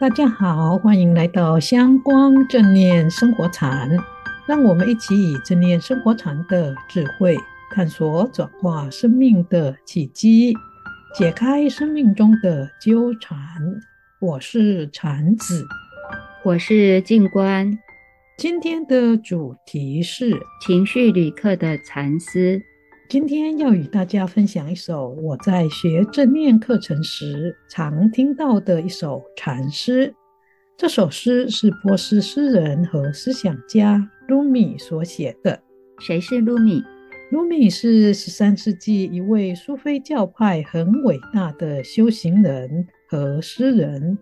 大家好，欢迎来到香光正念生活禅。让我们一起以正念生活禅的智慧，探索转化生命的契机，解开生命中的纠缠。我是禅子，我是静观。今天的主题是情绪旅客的禅诗。今天要与大家分享一首我在学正念课程时常听到的一首禅诗。这首诗是波斯诗人和思想家鲁米所写的。谁是鲁米？鲁米是十三世纪一位苏菲教派很伟大的修行人和诗人。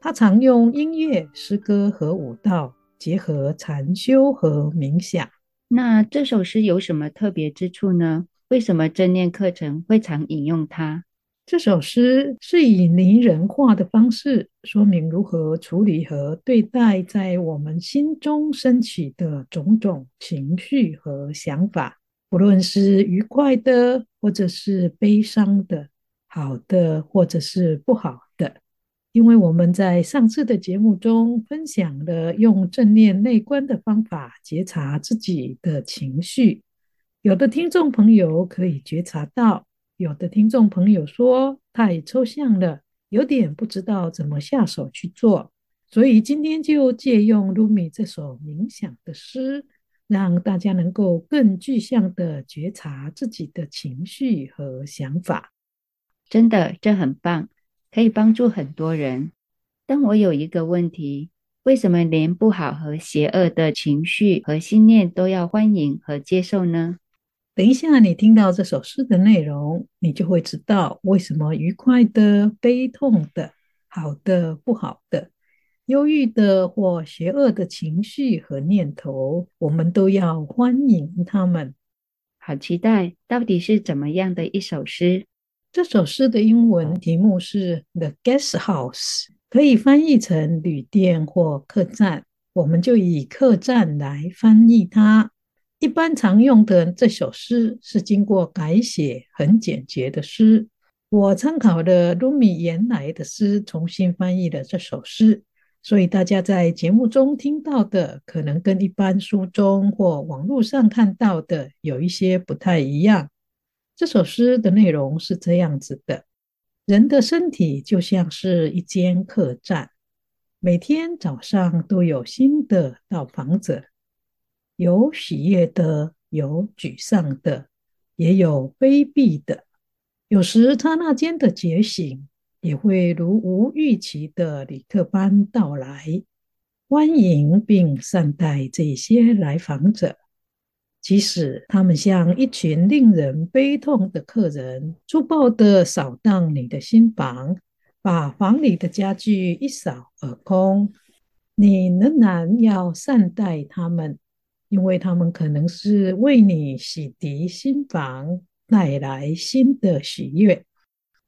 他常用音乐、诗歌和舞蹈结合禅修和冥想。那这首诗有什么特别之处呢？为什么正念课程会常引用它？这首诗是以拟人化的方式说明如何处理和对待在我们心中升起的种种情绪和想法，不论是愉快的，或者是悲伤的，好的，或者是不好。因为我们在上次的节目中分享了用正念内观的方法觉察自己的情绪，有的听众朋友可以觉察到，有的听众朋友说太抽象了，有点不知道怎么下手去做，所以今天就借用鲁米这首冥想的诗，让大家能够更具象地觉察自己的情绪和想法。真的，这很棒。可以帮助很多人，但我有一个问题：为什么连不好和邪恶的情绪和信念都要欢迎和接受呢？等一下，你听到这首诗的内容，你就会知道为什么愉快的、悲痛的、好的、不好的、忧郁的或邪恶的情绪和念头，我们都要欢迎他们。好期待，到底是怎么样的一首诗？这首诗的英文题目是《The Guest House》，可以翻译成旅店或客栈。我们就以客栈来翻译它。一般常用的这首诗是经过改写、很简洁的诗。我参考了鲁米原来的诗，重新翻译了这首诗，所以大家在节目中听到的，可能跟一般书中或网络上看到的有一些不太一样。这首诗的内容是这样子的：人的身体就像是一间客栈，每天早上都有新的到访者，有喜悦的，有沮丧的，也有卑鄙的。有时刹那间的觉醒，也会如无预期的旅客般到来，欢迎并善待这些来访者。即使他们像一群令人悲痛的客人，粗暴地扫荡你的新房，把房里的家具一扫而空，你仍然要善待他们，因为他们可能是为你洗涤新房，带来新的喜悦。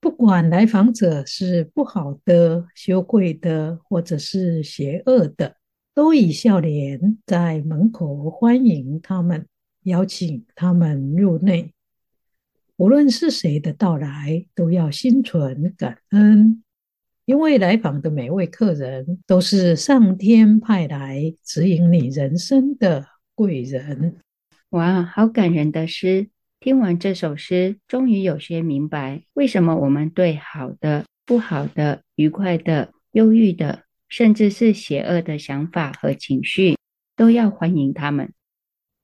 不管来访者是不好的、羞愧的，或者是邪恶的，都以笑脸在门口欢迎他们。邀请他们入内，无论是谁的到来，都要心存感恩，因为来访的每位客人都是上天派来指引你人生的贵人。哇，好感人的诗！听完这首诗，终于有些明白，为什么我们对好的、不好的、愉快的、忧郁的，甚至是邪恶的想法和情绪，都要欢迎他们。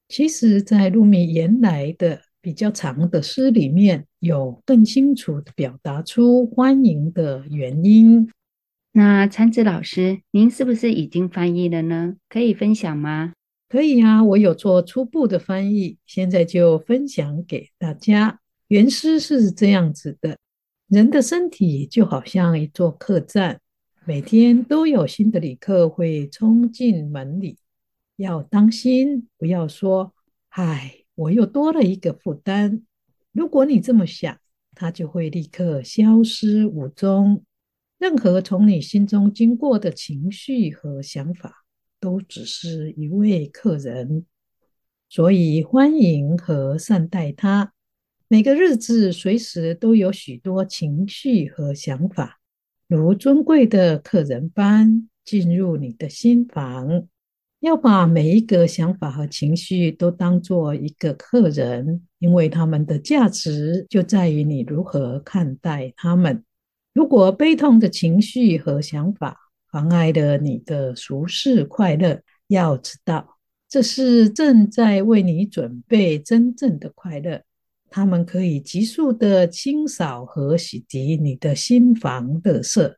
其实，在鲁米原来的比较长的诗里面，有更清楚地表达出欢迎的原因。那参子老师，您是不是已经翻译了呢？可以分享吗？可以啊，我有做初步的翻译，现在就分享给大家。原诗是这样子的：人的身体就好像一座客栈，每天都有新的旅客会冲进门里。要当心，不要说“唉，我又多了一个负担”。如果你这么想，它就会立刻消失无踪。任何从你心中经过的情绪和想法，都只是一位客人，所以欢迎和善待他。每个日子随时都有许多情绪和想法，如尊贵的客人般进入你的心房。要把每一个想法和情绪都当做一个客人，因为他们的价值就在于你如何看待他们。如果悲痛的情绪和想法妨碍了你的舒适快乐，要知道，这是正在为你准备真正的快乐。他们可以急速的清扫和洗涤你的心房垃圾，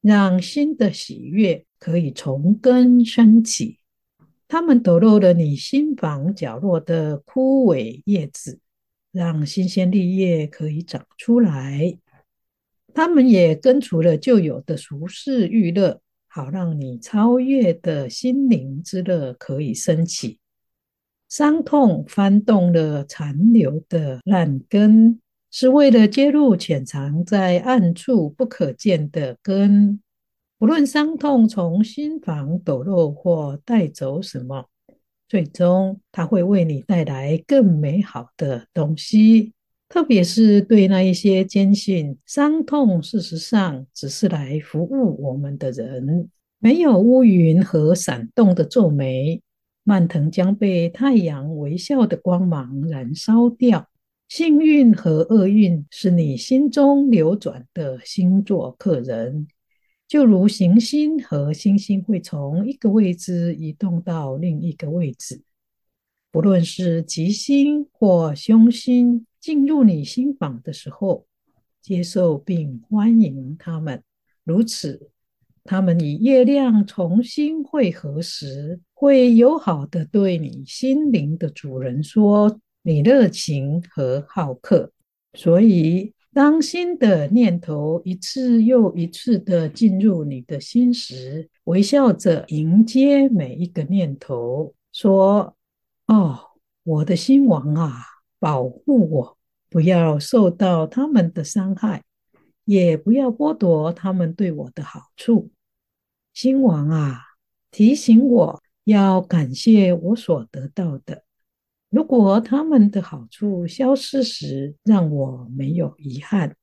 让新的喜悦可以从根生起。他们抖落了你心房角落的枯萎叶子，让新鲜绿叶可以长出来。他们也根除了旧有的俗世娱乐，好让你超越的心灵之乐可以升起。伤痛翻动了残留的烂根，是为了揭露潜藏在暗处不可见的根。无论伤痛从心房抖落或带走什么，最终它会为你带来更美好的东西。特别是对那一些坚信伤痛事实上只是来服务我们的人，没有乌云和闪动的皱眉，蔓藤将被太阳微笑的光芒燃烧掉。幸运和厄运是你心中流转的星座客人。就如行星和星星会从一个位置移动到另一个位置，不论是吉星或凶星进入你心房的时候，接受并欢迎他们。如此，他们与月亮重新会合时，会友好地对你心灵的主人说：“你热情和好客。”所以。当新的念头一次又一次的进入你的心时，微笑着迎接每一个念头，说：“哦，我的心王啊，保护我，不要受到他们的伤害，也不要剥夺他们对我的好处。心王啊，提醒我要感谢我所得到的。”如果他们的好处消失时，让我没有遗憾。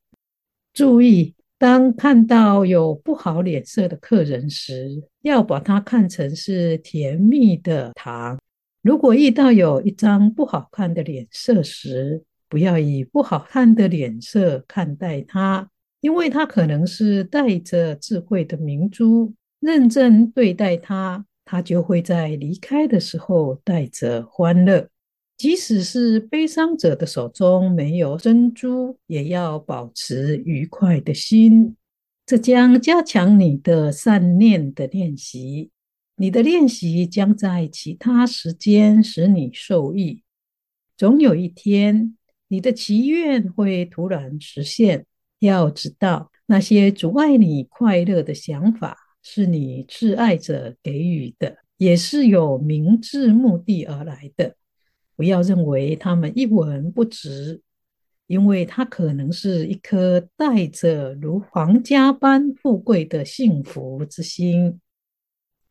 注意，当看到有不好脸色的客人时，要把它看成是甜蜜的糖。如果遇到有一张不好看的脸色时，不要以不好看的脸色看待它，因为它可能是带着智慧的明珠。认真对待它，它就会在离开的时候带着欢乐。即使是悲伤者的手中没有珍珠，也要保持愉快的心。这将加强你的善念的练习。你的练习将在其他时间使你受益。总有一天，你的祈愿会突然实现。要知道，那些阻碍你快乐的想法，是你挚爱者给予的，也是有明智目的而来的。不要认为他们一文不值，因为它可能是一颗带着如皇家般富贵的幸福之心。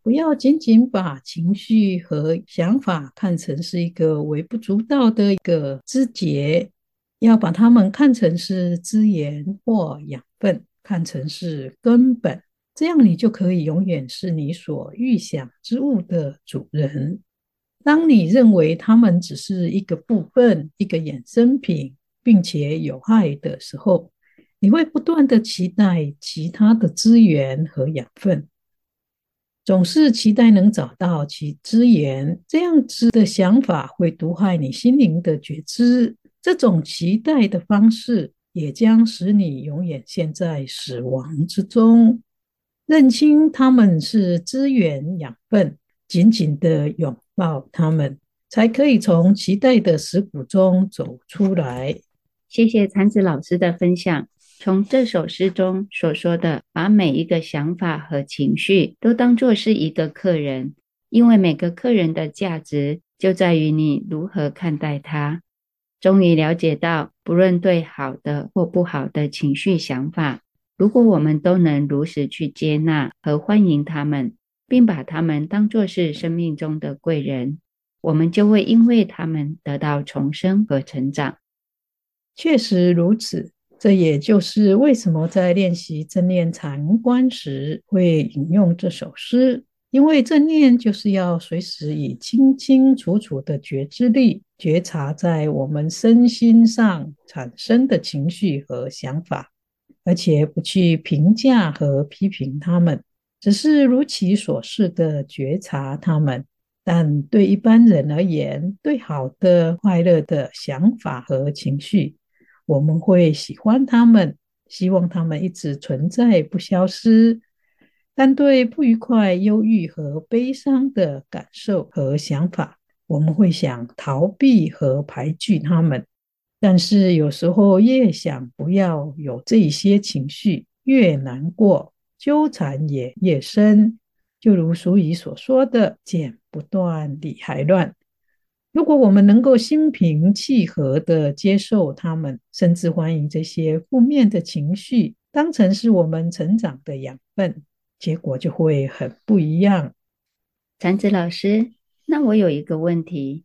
不要仅仅把情绪和想法看成是一个微不足道的一个枝节，要把它们看成是资源或养分，看成是根本。这样，你就可以永远是你所预想之物的主人。当你认为他们只是一个部分、一个衍生品，并且有害的时候，你会不断地期待其他的资源和养分，总是期待能找到其资源。这样子的想法会毒害你心灵的觉知。这种期待的方式也将使你永远陷在死亡之中。认清他们是资源、养分，紧紧地拥。抱他们，才可以从期待的食谷中走出来。谢谢禅子老师的分享。从这首诗中所说的，把每一个想法和情绪都当作是一个客人，因为每个客人的价值就在于你如何看待他。终于了解到，不论对好的或不好的情绪想法，如果我们都能如实去接纳和欢迎他们。并把他们当作是生命中的贵人，我们就会因为他们得到重生和成长。确实如此，这也就是为什么在练习正念禅观时会引用这首诗，因为正念就是要随时以清清楚楚的觉知力觉察在我们身心上产生的情绪和想法，而且不去评价和批评他们，只是如其所示的觉察他们。但对一般人而言，对好的、快乐的想法和情绪，我们会喜欢他们，希望他们一直存在，不消失。但对不愉快、忧郁和悲伤的感受和想法，我们会想逃避和排拒他们。但是有时候越想不要有这些情绪，越难过，纠缠也越深。就如俗语所说的“剪不断，理还乱”。如果我们能够心平气和地接受他们，甚至欢迎这些负面的情绪，当成是我们成长的养分，结果就会很不一样。禅子老师，那我有一个问题，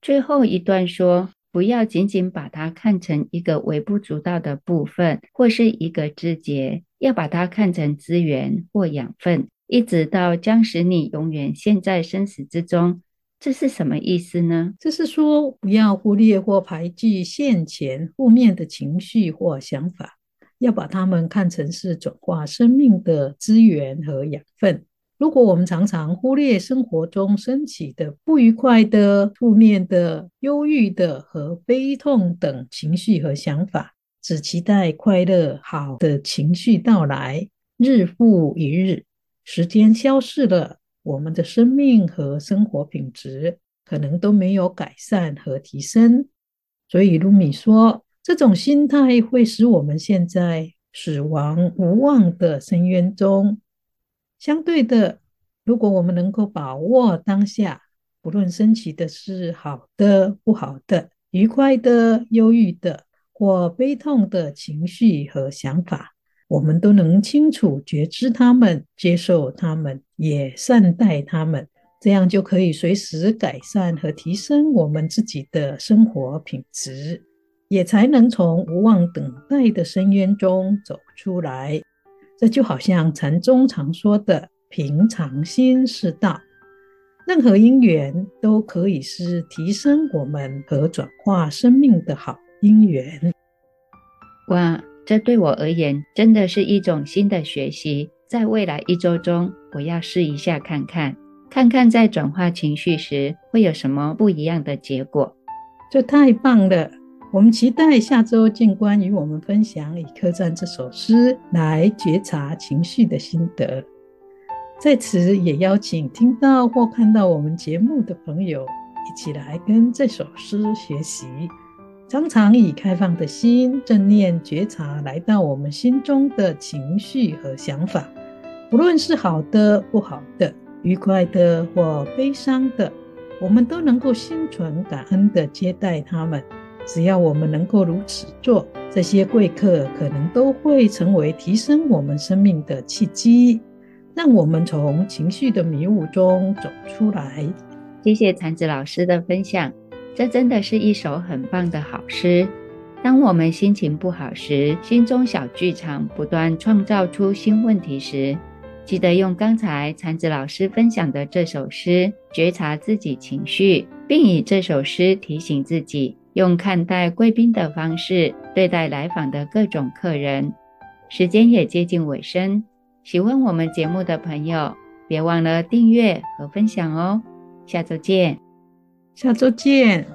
最后一段说，不要仅仅把它看成一个微不足道的部分，或是一个枝节，要把它看成资源或养分，一直到将使你永远陷在生死之中。这是什么意思呢？这是说，不要忽略或排拒现前负面的情绪或想法，要把它们看成是转化生命的资源和养分。如果我们常常忽略生活中升起的不愉快的、负面的、忧郁的和悲痛等情绪和想法，只期待快乐、好的情绪到来，日复一日，时间消逝了。我们的生命和生活品质可能都没有改善和提升，所以卢米说，这种心态会使我们陷在死亡无望的深渊中。相对的，如果我们能够把握当下，不论升起的是好的、不好的、愉快的、忧郁的或悲痛的情绪和想法。我们都能清楚觉知他们，接受他们，也善待他们，这样就可以随时改善和提升我们自己的生活品质，也才能从无望等待的深渊中走出来。这就好像禅宗常说的“平常心是道”，任何因缘都可以是提升我们和转化生命的好因缘。哇！这对我而言真的是一种新的学习，在未来一周中，我要试一下看看，看看在转化情绪时会有什么不一样的结果。这太棒了！我们期待下周静观与我们分享《以客栈》这首诗来觉察情绪的心得。在此也邀请听到或看到我们节目的朋友一起来跟这首诗学习。常常以开放的心、正念觉察来到我们心中的情绪和想法，不论是好的、不好的、愉快的或悲伤的，我们都能够心存感恩地接待他们。只要我们能够如此做，这些贵客可能都会成为提升我们生命的契机，让我们从情绪的迷雾中走出来。谢谢禅子老师的分享。这真的是一首很棒的好诗。当我们心情不好时，心中小剧场不断创造出新问题时，记得用刚才禅子老师分享的这首诗觉察自己情绪，并以这首诗提醒自己，用看待贵宾的方式对待来访的各种客人。时间也接近尾声，喜欢我们节目的朋友，别忘了订阅和分享哦。下周见。下周见。